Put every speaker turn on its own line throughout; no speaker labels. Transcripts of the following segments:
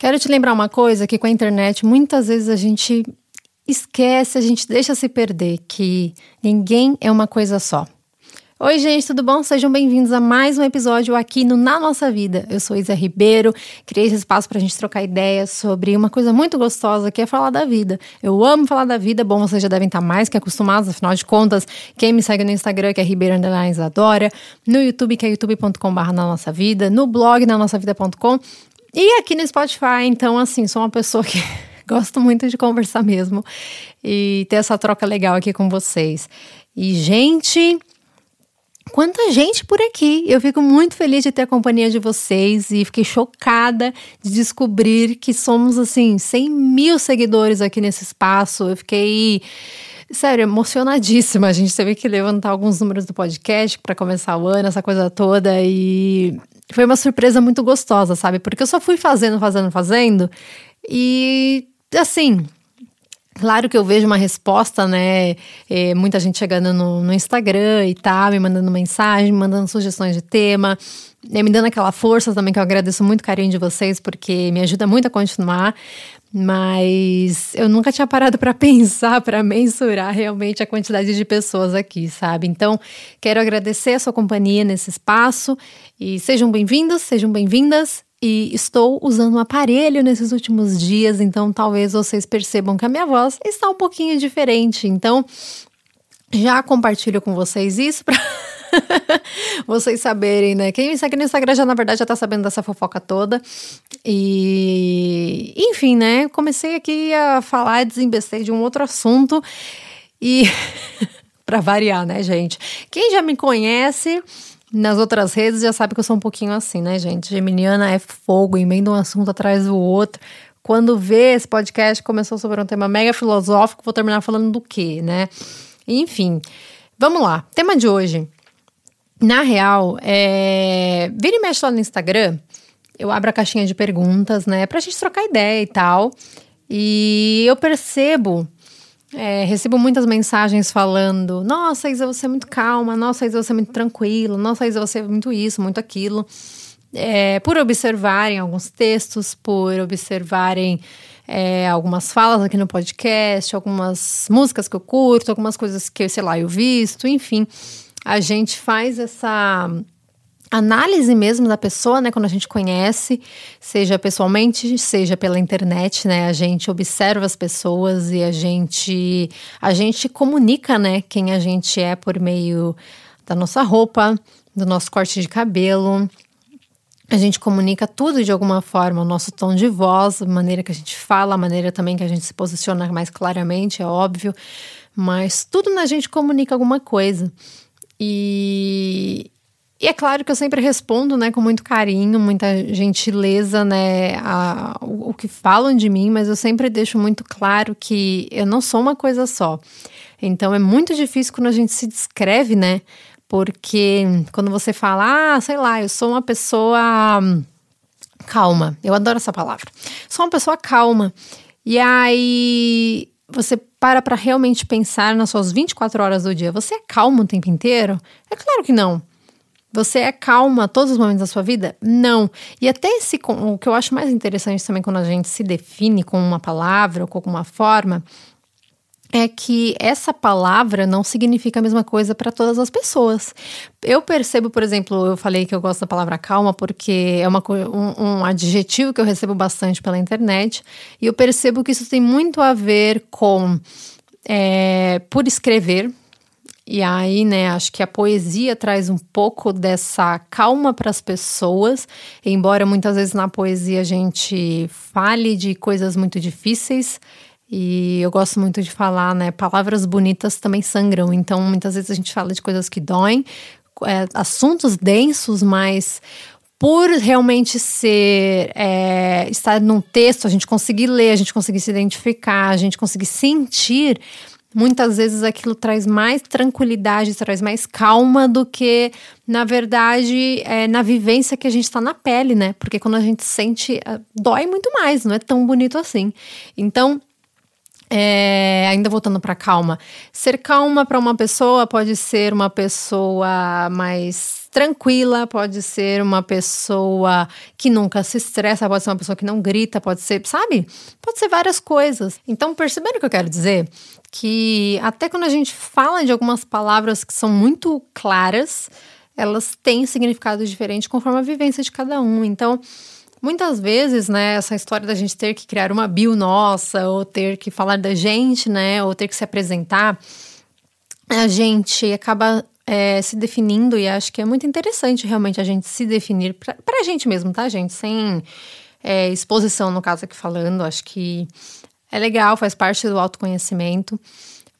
Quero te lembrar uma coisa que com a internet muitas vezes a gente esquece, a gente deixa se perder que ninguém é uma coisa só. Oi, gente, tudo bom? Sejam bem-vindos a mais um episódio aqui no Na Nossa Vida. Eu sou Isa Ribeiro, criei esse espaço para a gente trocar ideias sobre uma coisa muito gostosa que é falar da vida. Eu amo falar da vida, bom, vocês já devem estar mais que acostumados, afinal de contas, quem me segue no Instagram, que é Ribeiro Underlines Adora, no YouTube, que é youtube.com.br na nossa vida, no blog na nossa vida.com e aqui no Spotify, então, assim, sou uma pessoa que gosto muito de conversar mesmo e ter essa troca legal aqui com vocês. E, gente, quanta gente por aqui! Eu fico muito feliz de ter a companhia de vocês e fiquei chocada de descobrir que somos, assim, 100 mil seguidores aqui nesse espaço. Eu fiquei. Sério, emocionadíssima. A gente teve que levantar alguns números do podcast para começar o ano, essa coisa toda. E foi uma surpresa muito gostosa, sabe? Porque eu só fui fazendo, fazendo, fazendo. E assim, Claro que eu vejo uma resposta, né? É, muita gente chegando no, no, Instagram e tal, me mandando mensagem, me mandando sugestões de tema, né, me dando aquela força também, que eu agradeço muito o carinho de vocês, porque me ajuda muito a continuar. Mas eu nunca tinha parado para pensar, para mensurar realmente a quantidade de pessoas aqui, sabe? Então, quero agradecer a sua companhia nesse espaço e sejam bem-vindos, sejam bem-vindas. E estou usando um aparelho nesses últimos dias, então talvez vocês percebam que a minha voz está um pouquinho diferente. Então, já compartilho com vocês isso para vocês saberem, né? Quem me segue no Instagram já, na verdade, já tá sabendo dessa fofoca toda. E, enfim, né? Comecei aqui a falar, desembestei de um outro assunto. E, para variar, né, gente? Quem já me conhece nas outras redes já sabe que eu sou um pouquinho assim, né, gente? Geminiana é fogo, emenda um assunto atrás do outro. Quando vê esse podcast começou sobre um tema mega filosófico, vou terminar falando do quê, né? Enfim, vamos lá. Tema de hoje. Na real, é... vira e mexe lá no Instagram, eu abro a caixinha de perguntas, né, pra gente trocar ideia e tal. E eu percebo, é, recebo muitas mensagens falando: Nossa, Isa, você é muito calma, nossa, Isa, você é muito tranquila, nossa, Isa, você é muito isso, muito aquilo. É, por observarem alguns textos, por observarem é, algumas falas aqui no podcast, algumas músicas que eu curto, algumas coisas que, sei lá, eu visto, enfim a gente faz essa análise mesmo da pessoa, né, quando a gente conhece, seja pessoalmente, seja pela internet, né, a gente observa as pessoas e a gente a gente comunica, né, quem a gente é por meio da nossa roupa, do nosso corte de cabelo. A gente comunica tudo de alguma forma, o nosso tom de voz, a maneira que a gente fala, a maneira também que a gente se posiciona mais claramente, é óbvio, mas tudo na gente comunica alguma coisa. E, e é claro que eu sempre respondo, né, com muito carinho, muita gentileza, né, a, o, o, que falam de mim, mas eu sempre deixo muito claro que eu não sou uma coisa só. Então é muito difícil quando a gente se descreve, né, porque quando você fala, ah, sei lá, eu sou uma pessoa calma, eu adoro essa palavra, sou uma pessoa calma. E aí você para para realmente pensar nas suas 24 horas do dia. Você é calmo o tempo inteiro? É claro que não. Você é calma todos os momentos da sua vida? Não. E até esse, o que eu acho mais interessante também quando a gente se define com uma palavra ou com uma forma, é que essa palavra não significa a mesma coisa para todas as pessoas. Eu percebo, por exemplo, eu falei que eu gosto da palavra calma porque é uma, um, um adjetivo que eu recebo bastante pela internet, e eu percebo que isso tem muito a ver com é, por escrever. E aí, né, acho que a poesia traz um pouco dessa calma para as pessoas, embora muitas vezes na poesia a gente fale de coisas muito difíceis. E eu gosto muito de falar, né? Palavras bonitas também sangram. Então, muitas vezes a gente fala de coisas que doem, é, assuntos densos, mas por realmente ser é, estar num texto, a gente conseguir ler, a gente conseguir se identificar, a gente conseguir sentir, muitas vezes aquilo traz mais tranquilidade, traz mais calma do que, na verdade, é, na vivência que a gente está na pele, né? Porque quando a gente sente, é, dói muito mais, não é tão bonito assim. Então, É, ainda voltando para calma. Ser calma para uma pessoa pode ser uma pessoa mais tranquila, pode ser uma pessoa que nunca se estressa, pode ser uma pessoa que não grita, pode ser, sabe? Pode ser várias coisas. Então, percebendo o que eu quero dizer? Que até quando a gente fala de algumas palavras que são muito claras, elas têm significado diferente conforme a vivência de cada um. Então, Muitas vezes, né, essa história da gente ter que criar uma bio nossa, ou ter que falar da gente, né, ou ter que se apresentar, a gente acaba é, se definindo e acho que é muito interessante realmente a gente se definir para a gente mesmo, tá, gente? Sem é, exposição, no caso aqui falando, acho que é legal, faz parte do autoconhecimento,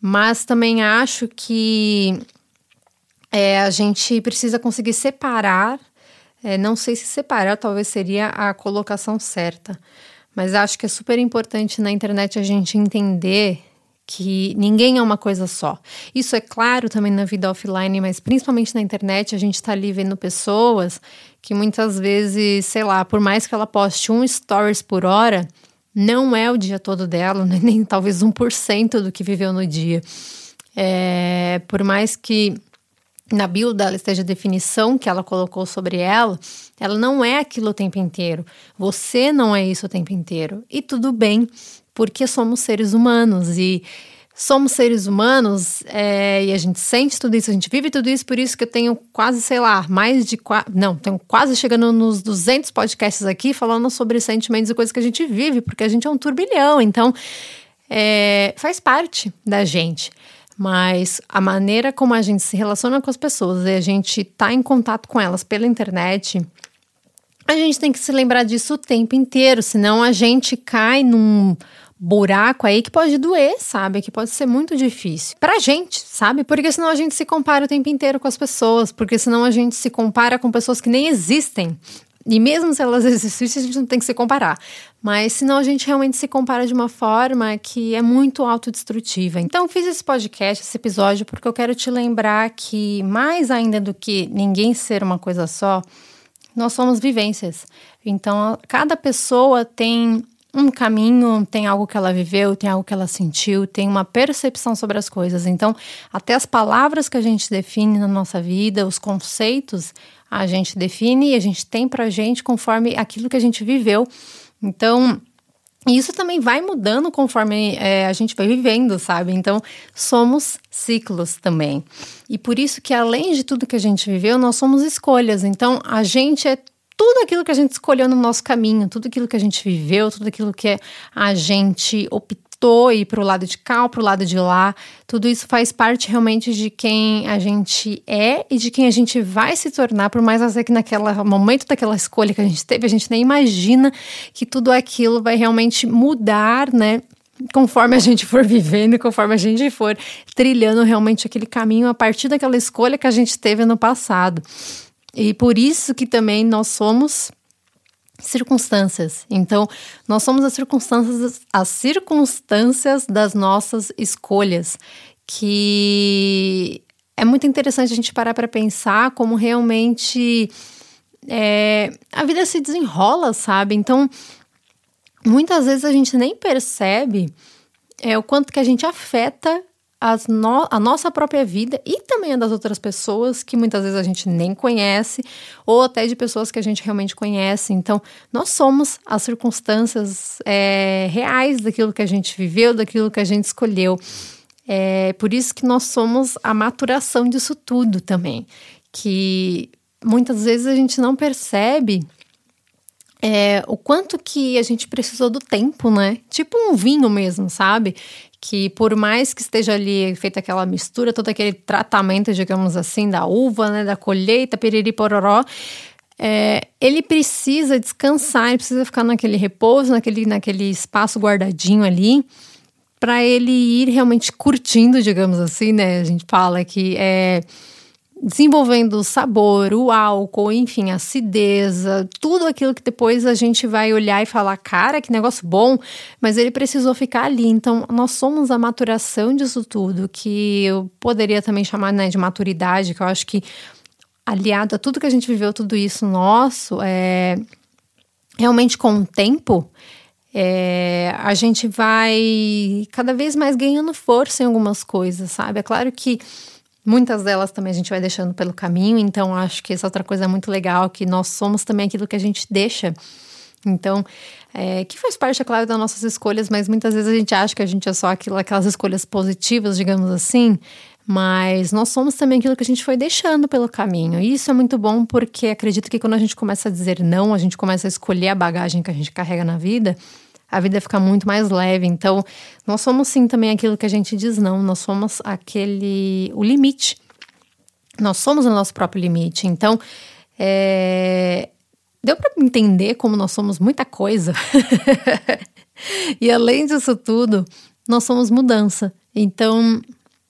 mas também acho que é, a gente precisa conseguir separar é, não sei se separar talvez seria a colocação certa, mas acho que é super importante na internet a gente entender que ninguém é uma coisa só. Isso é claro também na vida offline, mas principalmente na internet a gente está ali vendo pessoas que muitas vezes, sei lá, por mais que ela poste um stories por hora, não é o dia todo dela, nem talvez 1% do que viveu no dia. É, por mais que na bio dela esteja a definição que ela colocou sobre ela, ela não é aquilo o tempo inteiro. Você não é isso o tempo inteiro. E tudo bem, porque somos seres humanos e somos seres humanos é, e a gente sente tudo isso, a gente vive tudo isso, por isso que eu tenho quase, sei lá, mais de. Não, tenho quase chegando nos 200 podcasts aqui falando sobre sentimentos e coisas que a gente vive, porque a gente é um turbilhão. Então, é, faz parte da gente mas a maneira como a gente se relaciona com as pessoas e a gente tá em contato com elas pela internet, a gente tem que se lembrar disso o tempo inteiro, senão a gente cai num buraco aí que pode doer, sabe? Que pode ser muito difícil. Pra gente, sabe? Porque senão a gente se compara o tempo inteiro com as pessoas, porque senão a gente se compara com pessoas que nem existem. E mesmo se elas existissem, a gente não tem que se comparar. Mas senão a gente realmente se compara de uma forma que é muito autodestrutiva. Então, fiz esse podcast, esse episódio, porque eu quero te lembrar que, mais ainda do que ninguém ser uma coisa só, nós somos vivências. Então, cada pessoa tem um caminho, tem algo que ela viveu, tem algo que ela sentiu, tem uma percepção sobre as coisas. Então, até as palavras que a gente define na nossa vida, os conceitos, a gente define e a gente tem pra gente conforme aquilo que a gente viveu. Então, isso também vai mudando conforme é, a gente vai vivendo, sabe? Então, somos ciclos também. E por isso que, além de tudo que a gente viveu, nós somos escolhas. Então, a gente é tudo aquilo que a gente escolheu no nosso caminho, tudo aquilo que a gente viveu, tudo aquilo que a gente optou ir para o lado de cá ou para o lado de lá. Tudo isso faz parte realmente de quem a gente é e de quem a gente vai se tornar, por mais que naquele momento daquela escolha que a gente teve, a gente nem imagina que tudo aquilo vai realmente mudar, né? conforme a gente for vivendo, conforme a gente for trilhando realmente aquele caminho a partir daquela escolha que a gente teve no passado. E por isso que também nós somos circunstâncias. Então, nós somos as circunstâncias, as circunstâncias das nossas escolhas, que é muito interessante a gente parar para pensar como realmente é, a vida se desenrola, sabe? Então, muitas vezes a gente nem percebe é, o quanto que a gente afeta no, a nossa própria vida e também a das outras pessoas que muitas vezes a gente nem conhece, ou até de pessoas que a gente realmente conhece. Então, nós somos as circunstâncias é, reais daquilo que a gente viveu, daquilo que a gente escolheu. É por isso que nós somos a maturação disso tudo também. Que muitas vezes a gente não percebe é, o quanto que a gente precisou do tempo, né? Tipo um vinho mesmo, sabe? Que por mais que esteja ali feita aquela mistura, todo aquele tratamento, digamos assim, da uva, né, da colheita, piriri pororó, é, ele precisa descansar, ele precisa ficar naquele repouso, naquele, naquele espaço guardadinho ali, para ele ir realmente curtindo, digamos assim, né? A gente fala que é desenvolvendo o sabor, o álcool, enfim, a acidez, tudo aquilo que depois a gente vai olhar e falar, cara, que negócio bom, mas ele precisou ficar ali. Então, nós somos a maturação disso tudo, que eu poderia também chamar né, de maturidade, que eu acho que aliado a tudo que a gente viveu, tudo isso nosso, é realmente com o tempo, é, a gente vai cada vez mais ganhando força em algumas coisas, sabe? É claro que muitas delas também a gente vai deixando pelo caminho, então acho que essa outra coisa é muito legal, que nós somos também aquilo que a gente deixa. Então, é, que faz parte, é claro, das nossas escolhas, mas muitas vezes a gente acha que a gente é só aquilo, aquelas escolhas positivas, digamos assim, mas nós somos também aquilo que a gente foi deixando pelo caminho. E isso é muito bom porque acredito que quando a gente começa a dizer não, a gente começa a escolher a bagagem que a gente carrega na vida, a vida fica muito mais leve. Então, nós somos sim também aquilo que a gente diz não, nós somos aquele o limite. Nós somos o nosso próprio limite. Então, é, deu para entender como nós somos muita coisa. e além disso tudo, nós somos mudança. Então,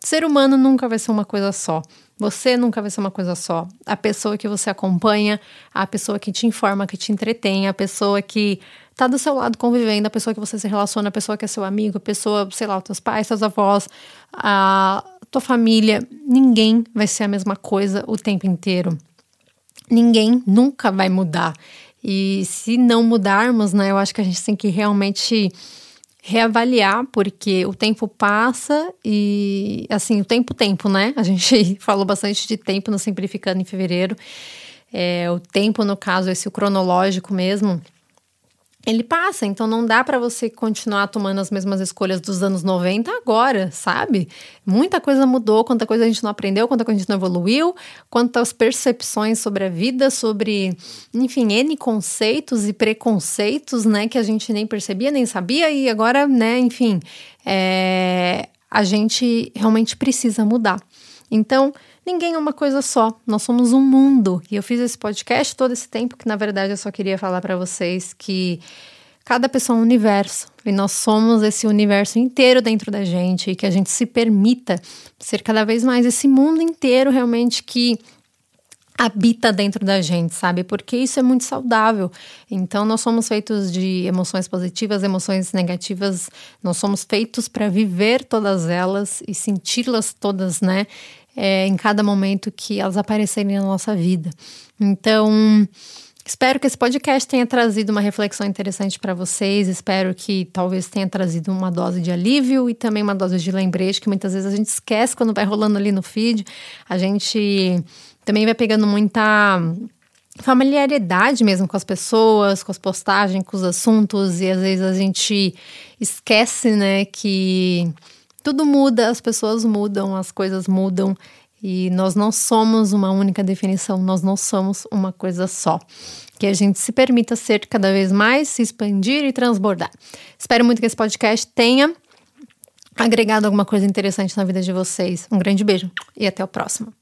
Ser humano nunca vai ser uma coisa só. Você nunca vai ser uma coisa só. A pessoa que você acompanha, a pessoa que te informa, que te entretém, a pessoa que tá do seu lado convivendo, a pessoa que você se relaciona, a pessoa que é seu amigo, a pessoa, sei lá, os teus pais, seus avós, a tua família. Ninguém vai ser a mesma coisa o tempo inteiro. Ninguém nunca vai mudar. E se não mudarmos, né, eu acho que a gente tem que realmente reavaliar, porque o tempo passa e, assim, o tempo, tempo, né? A gente falou bastante de tempo no Simplificando em fevereiro. É, o tempo, no caso, esse cronológico mesmo, ele passa, então não dá para você continuar tomando as mesmas escolhas dos anos 90 agora, sabe? Muita coisa mudou, quanta coisa a gente não aprendeu, quanta coisa a gente não evoluiu, quantas percepções sobre a vida, sobre, enfim, N conceitos e preconceitos, né, que a gente nem percebia, nem sabia, e agora, né, enfim, é, a gente realmente precisa mudar. Então, ninguém é uma coisa só, nós somos um mundo. E eu fiz esse podcast todo esse tempo que, na verdade, eu só queria falar para vocês que cada pessoa é um universo e nós somos esse universo inteiro dentro da gente e que a gente se permita ser cada vez mais esse mundo inteiro realmente que habita dentro da gente, sabe? Porque isso é muito saudável. Então, nós somos feitos de emoções positivas, emoções negativas, nós somos feitos para viver todas elas e senti-las todas, né? É, em cada momento que elas aparecerem na nossa vida. Então, espero que esse podcast tenha trazido uma reflexão interessante para vocês. Espero que talvez tenha trazido uma dose de alívio e também uma dose de lembrete, que muitas vezes a gente esquece quando vai rolando ali no feed. A gente também vai pegando muita familiaridade mesmo com as pessoas, com as postagens, com os assuntos, e às vezes a gente esquece, né, que tudo muda, as pessoas mudam, as coisas mudam e nós não somos uma única definição, nós não somos uma coisa só. Que a gente se permita ser cada vez mais, se expandir e transbordar. Espero muito que esse podcast tenha agregado alguma coisa interessante na vida de vocês. Um grande beijo e até o próximo.